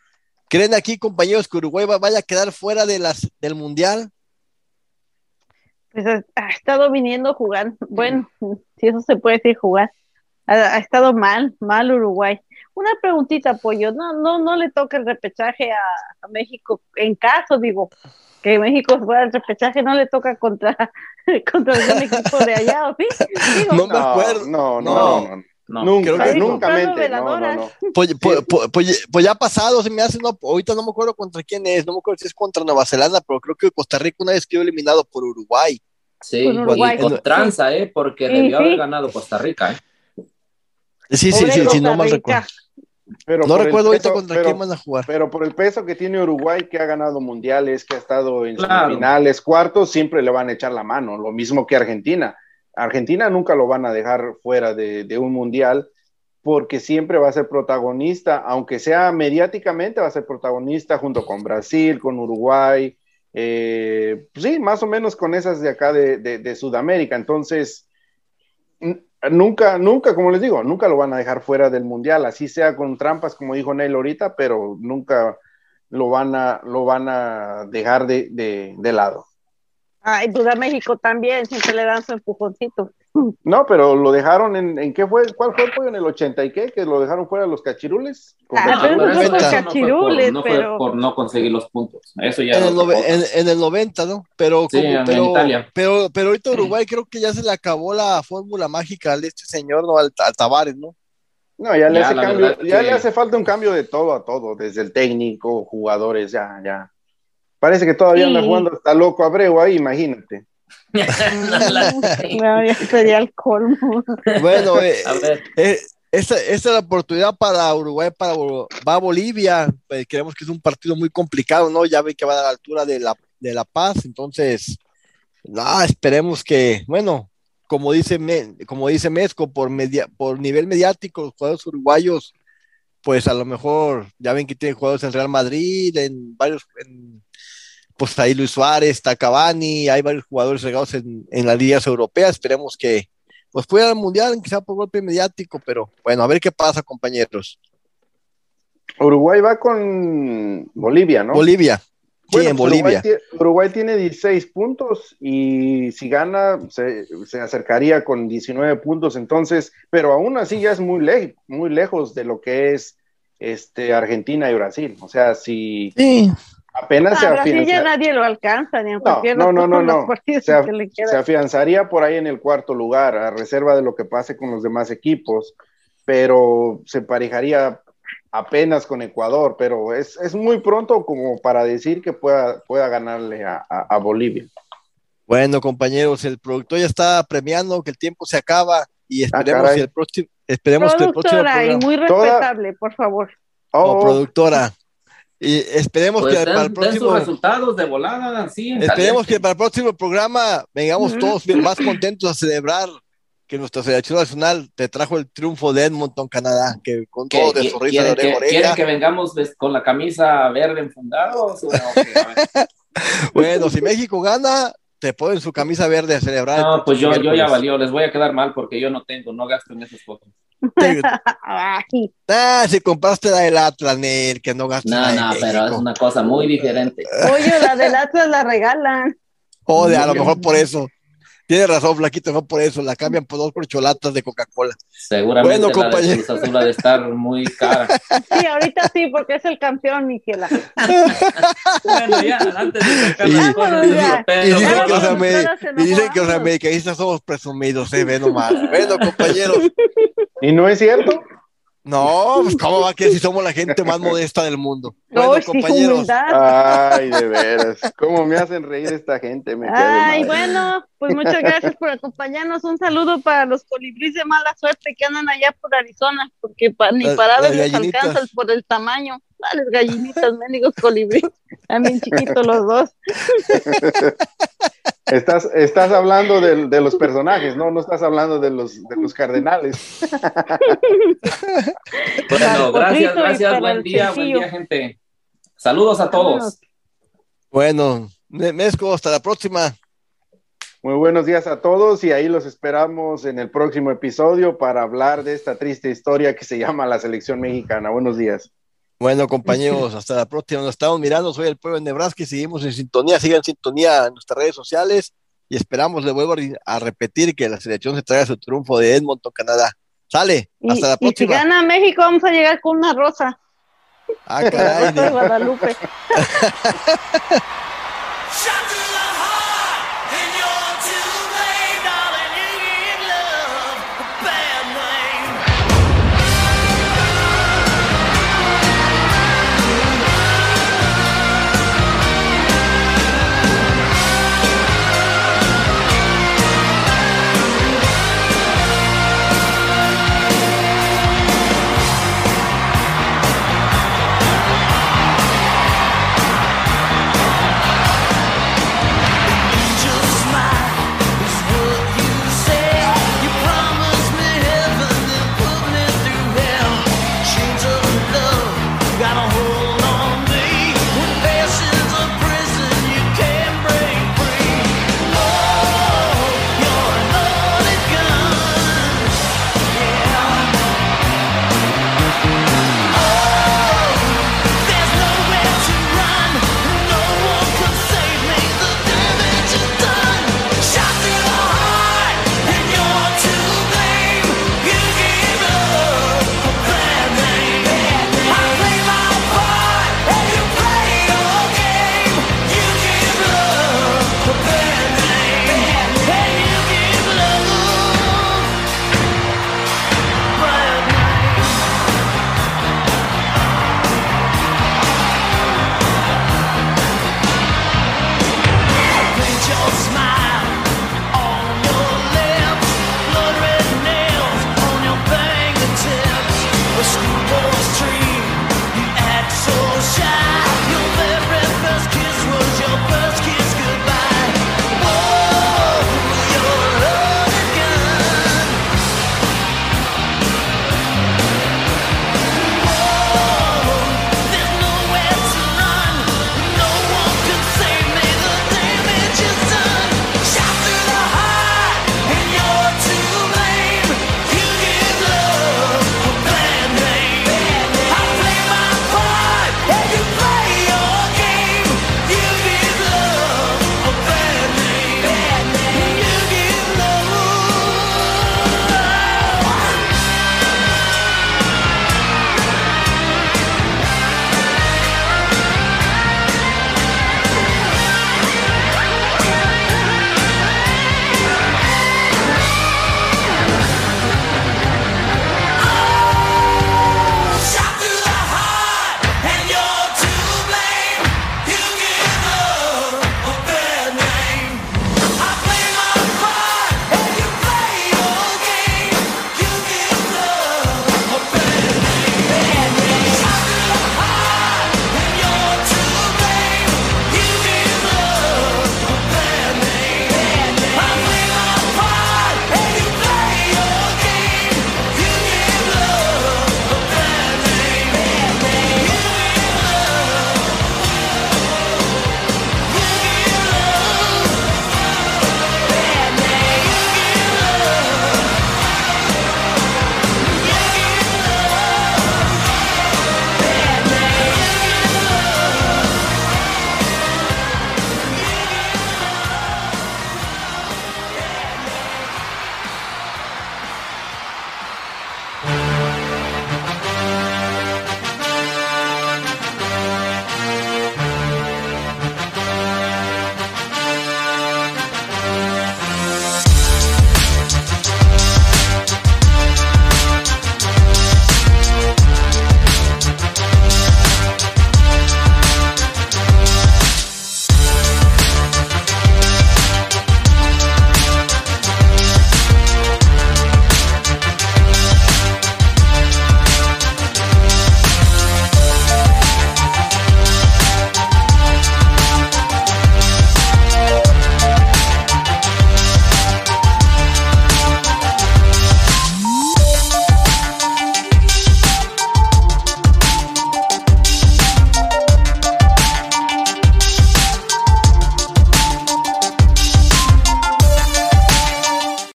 ¿Creen aquí, compañeros, que Uruguay va- vaya a quedar fuera de las, del Mundial? Pues ha, ha estado viniendo jugando. Bueno, si eso se puede decir jugar. Ha, ha estado mal, mal Uruguay. Una preguntita, Pollo. No, no, no le toca el repechaje a, a México. En caso, digo, que México fuera el repechaje, no le toca contra, contra algún equipo de allá, ¿o sí? Digo, No me acuerdo. No, no, No. no, no. Nunca, Creo que- nunca mente. No, no, veladoras. no. Pues, pues, pues- pues- ya ha pasado, se me hace, no, ahorita no me acuerdo contra quién es, no me acuerdo si es contra Nueva Zelanda, pero creo que Costa Rica una vez quedó eliminado por Uruguay. Sí, Uruguay. y con tranza, ¿eh? Porque Sí, debió sí. haber ganado Costa Rica, ¿eh? Sí, sí, pobre sí, sí, no mal recuerdo. Pero No por el recuerdo ahorita peso- contra pero- quién van a jugar. Pero por el peso que tiene Uruguay, que ha ganado mundiales, que ha estado en Claro. semifinales, cuartos, siempre le van a echar la mano, lo mismo que Argentina. Argentina nunca lo van a dejar fuera de, un mundial porque siempre va a ser protagonista, aunque sea mediáticamente, va a ser protagonista junto con Brasil, con Uruguay, eh, pues sí, más o menos con esas de acá de, de- Sudamérica. Entonces, nunca, nunca, como les digo, nunca lo van a dejar fuera del mundial, así sea con trampas, como dijo Neil ahorita, pero nunca lo van a, lo van a dejar de, de, de lado. Ay, pues a México también, siempre le dan su empujoncito. No, pero lo dejaron en, ¿en qué fue? ¿Cuál fue el pollo? ¿En el 80 y qué? ¿Que lo dejaron fuera los cachirules? Ah, pero no fue por cachirules, no fue pero... por no conseguir los puntos. Eso ya en, el, en, en el 90, ¿no? Pero, sí, como, en pero, Italia. pero, pero ahorita Uruguay creo que ya se le acabó la fórmula mágica de este señor, ¿no? Al, al Tavares, ¿no? No, ya, le, Ya, hace cambio, ya que- le hace falta un cambio de todo a todo, desde el técnico, jugadores, ya, ya. Parece que todavía anda Sí. jugando hasta loco Abreu ahí, imagínate. No, ya sería el colmo. Bueno, eh, A ver, eh, esta, esta es la oportunidad para Uruguay, para va a Bolivia. Pues, creemos que es un partido muy complicado, ¿no? Ya ve que va a la altura de la, de la Paz, entonces, no, esperemos que, bueno, como dice, Me- como dice Mezco, por, media, por nivel mediático, los jugadores uruguayos, pues a lo mejor, ya ven que tienen jugadores en Real Madrid, en varios, en, pues ahí Luis Suárez, está Cavani, hay varios jugadores regados en, en las ligas europeas, esperemos que pues pueda al mundial, quizá por golpe mediático, pero bueno, a ver qué pasa, compañeros. Uruguay va con Bolivia, ¿no? Bolivia, sí, Bueno, en pues Bolivia. Uruguay tiene 16 puntos y si gana se, se acercaría con 19 puntos, entonces, pero aún así ya es muy, le- muy lejos de lo que es este, Argentina y Brasil. O sea, si Sí, apenas se A Brasil ya afianza- nadie lo alcanza, ni en cualquier no, no, no, no. Se, afianzaría por ahí en el cuarto lugar, a reserva de lo que pase con los demás equipos, pero se emparejaría apenas con Ecuador, pero es, es muy pronto como para decir que pueda, pueda ganarle a, a- a Bolivia. bueno, compañeros, el productor ya está premiando que el tiempo se acaba y esperemos Ah, caray. que el próximo, esperemos que el próximo Productora y programa, muy Toda- respetable, por favor. o Oh, productora, y esperemos pues que den, para el den sus próximo, resultados de volada, en esperemos que caliente. para el próximo programa vengamos todos bien- más contentos a celebrar que nuestra selección nacional te trajo el triunfo de Edmonton, Canadá, que con ¿Qué- todo de sonrisa ¿Quieren de que, oreja quieren que vengamos con la camisa verde enfundados? o qué? A ver. Bueno, si México gana, te ponen su camisa verde a celebrar. el No, pues yo, yo ya valió, les voy a quedar mal porque yo no tengo, no gasto en esas cosas. Ah, si compraste la del Atlas, Nel, que no gastas No, no, pero es una cosa muy diferente. Oye, la del Atlas la regalan. Joder, a lo mejor por eso. Tienes razón, Flaquito, no por eso. La cambian por dos corcholatas de Coca-Cola. Seguramente Bueno, la de compañero. Cruz Azul ha de estar muy cara. Sí, ahorita sí, porque es el campeón, Miquela. Bueno, ya, antes de sacar Y- las cosas, dicen, que los, y dicen que los enamoramos. americanistas somos presumidos, ¿eh? Ve nomás. Bueno, compañeros. ¿Y no es cierto? No, pues cómo va que si somos la gente más modesta del mundo. Bueno, sí, compañeros. humildad. Ay, de veras. ¿Cómo me hacen reír esta gente? Me Ay, bueno, pues muchas gracias por acompañarnos. Un saludo para los colibríes de mala suerte que andan allá por Arizona, porque pa- ni Las- para las ver les alcanzan por el tamaño. Dales gallinitas, mendigos colibríes. También chiquitos los dos. Estás, estás hablando del- de, los personajes, ¿no? No estás hablando de los, de los cardenales. Bueno, gracias, gracias. Buen día, buen día, gente. Saludos a todos. Bueno, Me- Mezco, hasta la próxima. Muy buenos días a todos y ahí los esperamos en el próximo episodio para hablar de esta triste historia que se llama la selección mexicana. Buenos días. Bueno, compañeros, hasta la próxima. Nos estamos mirando. Soy el pueblo de Nebraska y seguimos en sintonía. Sigan en sintonía en nuestras redes sociales y esperamos, le vuelvo a re- a repetir, que la selección se traiga su triunfo de Edmonton, Canadá. Sale, Y, hasta la y si próxima. gana México, vamos a llegar con una rosa. Ah, caray. de Guadalupe.